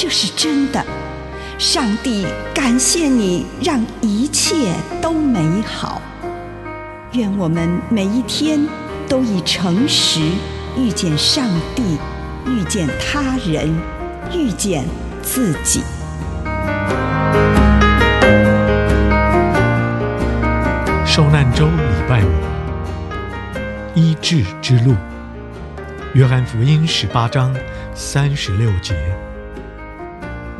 这是真的。上帝感谢你，让一切都美好。愿我们每一天都以诚实遇见上帝，遇见他人，遇见自己。受难周礼拜五，医治之路。约翰福音十八章三十六节：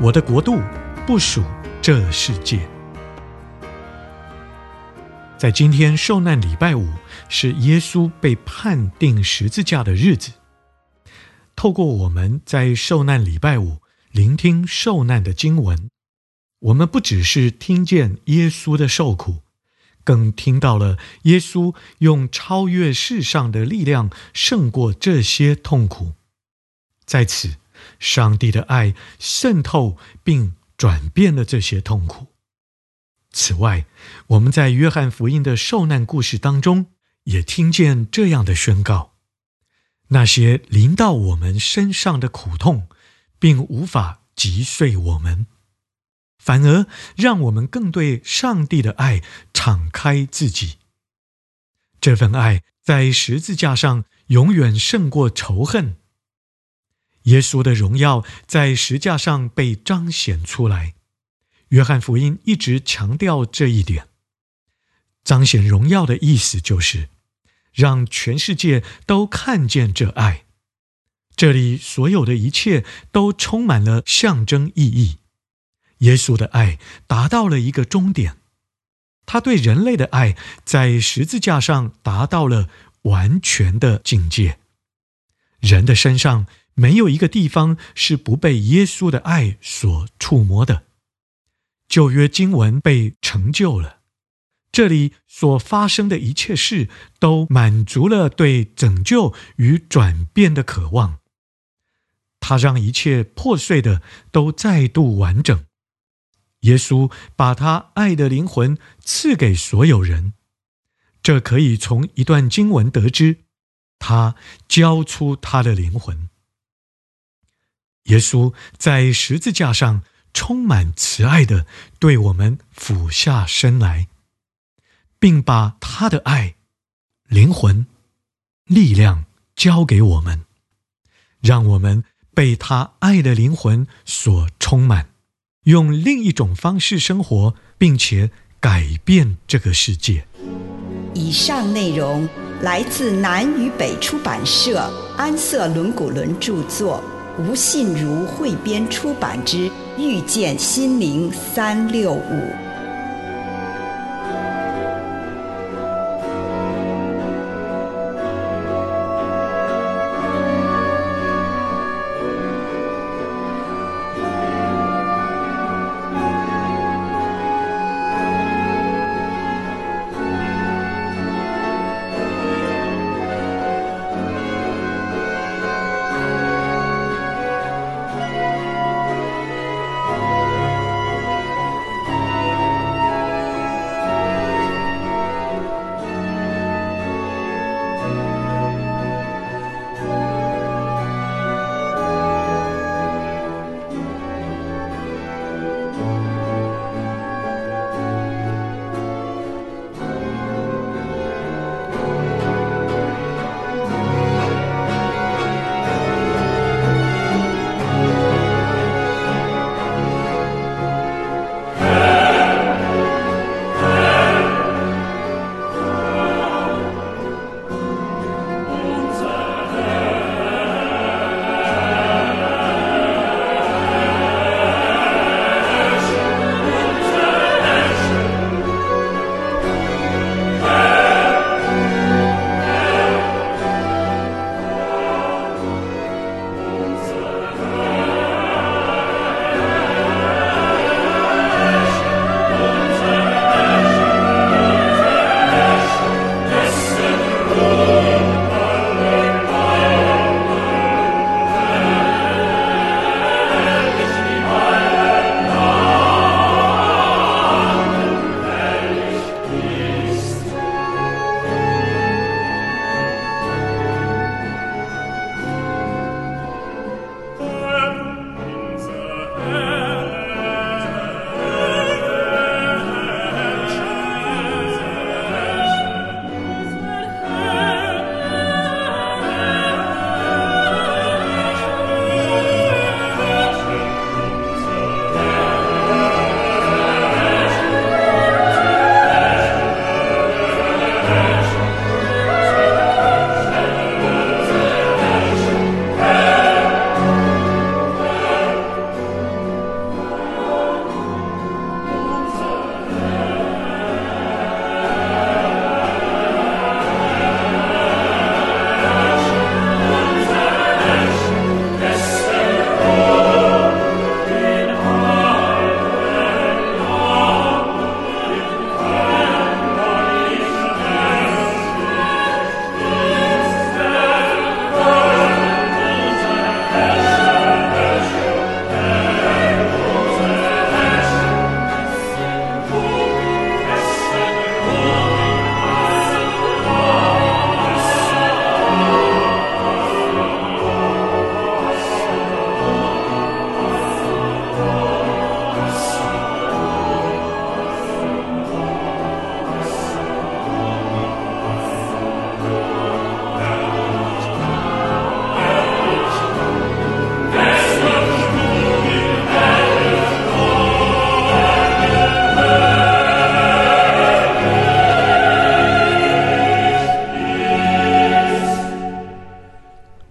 我的国度不属这世界。在今天受难礼拜五，是耶稣被判定十字架的日子。透过我们在受难礼拜五聆听受难的经文，我们不只是听见耶稣的受苦。更听到了耶稣用超越世上的力量胜过这些痛苦，在此，上帝的爱渗透并转变了这些痛苦。此外，我们在约翰福音的受难故事当中，也听见这样的宣告：那些临到我们身上的苦痛，并无法击碎我们。反而让我们更对上帝的爱敞开自己。这份爱在十字架上永远胜过仇恨。耶稣的荣耀在十字架上被彰显出来。约翰福音一直强调这一点。彰显荣耀的意思就是让全世界都看见这爱。这里所有的一切都充满了象征意义。耶稣的爱达到了一个终点，他对人类的爱在十字架上达到了完全的境界。人的身上没有一个地方是不被耶稣的爱所触摸的。旧约经文被成就了，这里所发生的一切事都满足了对拯救与转变的渴望。他让一切破碎的都再度完整。耶稣把他爱的灵魂赐给所有人，这可以从一段经文得知。他交出他的灵魂。耶稣在十字架上充满慈爱地对我们俯下身来，并把他的爱、灵魂、力量交给我们，让我们被他爱的灵魂所充满。用另一种方式生活，并且改变这个世界。以上内容来自南与北出版社安瑟伦古伦著作，吴信如汇编出版之《遇见心灵三六五》。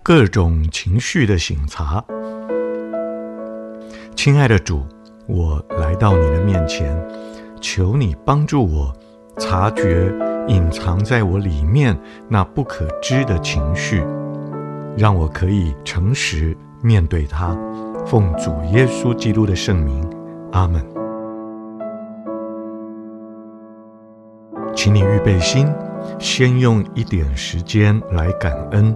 各种情绪的醒察。亲爱的主，我来到你的面前，求你帮助我察觉隐藏在我里面那不可知的情绪，让我可以诚实面对它。奉主耶稣基督的圣名，阿门。请你预备心，先用一点时间来感恩，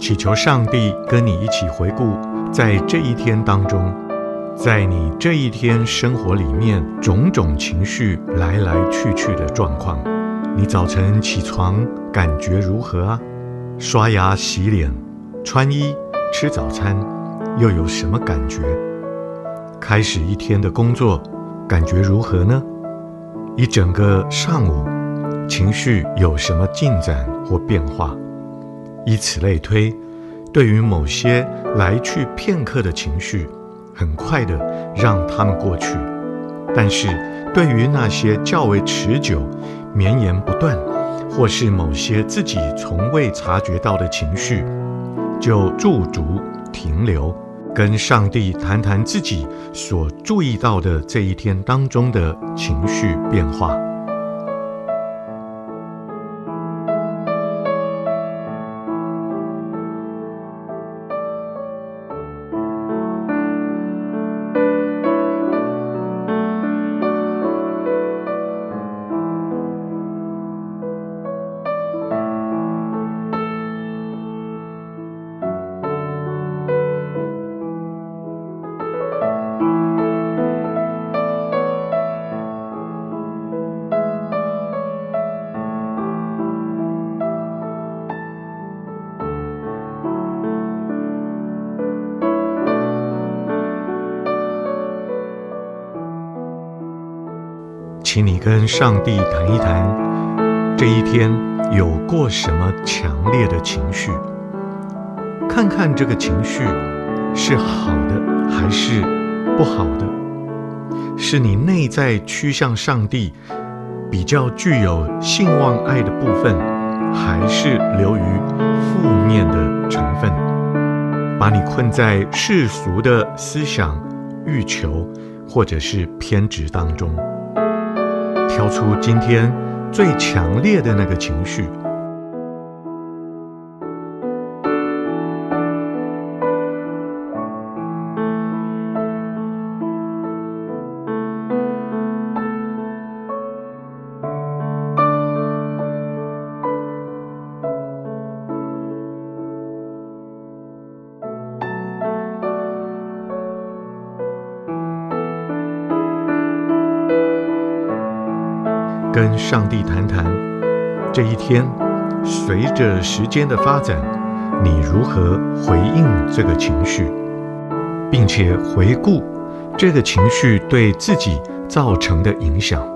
祈求上帝跟你一起回顾，在这一天当中，在你这一天生活里面种种情绪来来去去的状况，你早晨起床感觉如何啊？刷牙、洗脸、穿衣、吃早餐，又有什么感觉？开始一天的工作，感觉如何呢？一整个上午，情绪有什么进展或变化？以此类推，对于某些来去片刻的情绪，很快的让他们过去；但是，对于那些较为持久、绵延不断，或是某些自己从未察觉到的情绪，就驻足停留，跟上帝谈谈自己所注意到的这一天当中的情绪变化。请你跟上帝谈一谈，这一天有过什么强烈的情绪？看看这个情绪是好的还是不好的？是你内在趋向上帝比较具有信望爱的部分，还是流于负面的成分，把你困在世俗的思想、欲求或者是偏执当中？挑出今天最强烈的那个情绪。跟上帝谈谈，这一天，随着时间的发展，你如何回应这个情绪，并且回顾这个情绪对自己造成的影响。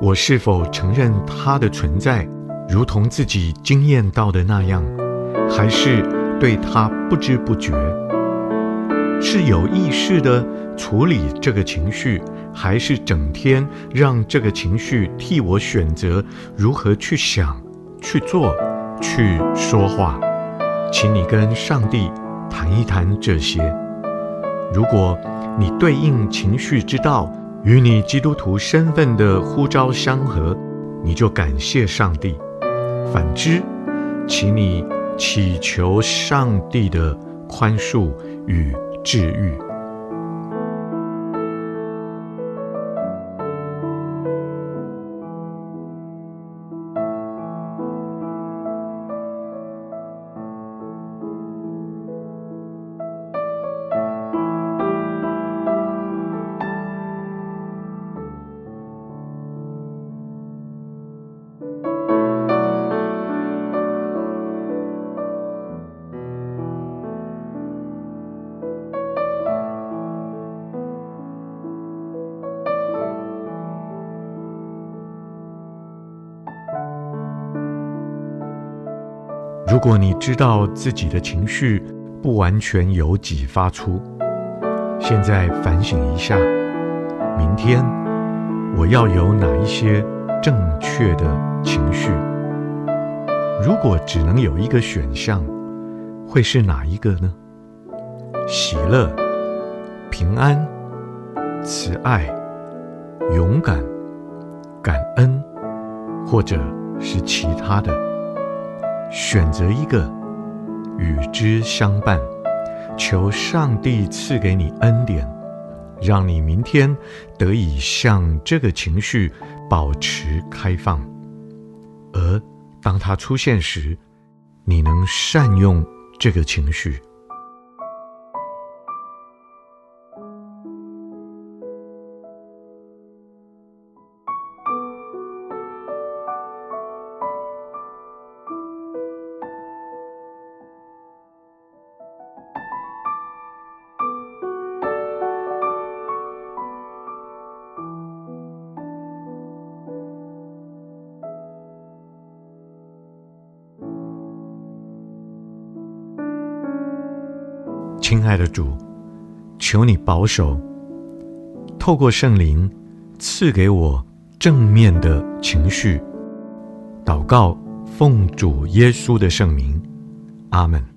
我是否承认它的存在，如同自己经验到的那样，还是对它不知不觉？是有意识地处理这个情绪，还是整天让这个情绪替我选择如何去想、去做、去说话？请你跟上帝谈一谈这些。如果你对应情绪之道与你基督徒身份的呼召相合，你就感谢上帝；反之，请你祈求上帝的宽恕与治愈。如果你知道自己的情绪不完全由己发出，现在反省一下，明天我要有哪一些正确的情绪？如果只能有一个选项，会是哪一个呢？喜乐、平安、慈爱、勇敢、感恩，或者是其他的，选择一个，与之相伴。求上帝赐给你恩典，让你明天得以向这个情绪保持开放，而当它出现时，你能善用这个情绪。亲爱的主，求你保守，透过圣灵赐给我正面的情绪。祷告，奉主耶稣的圣名，阿门。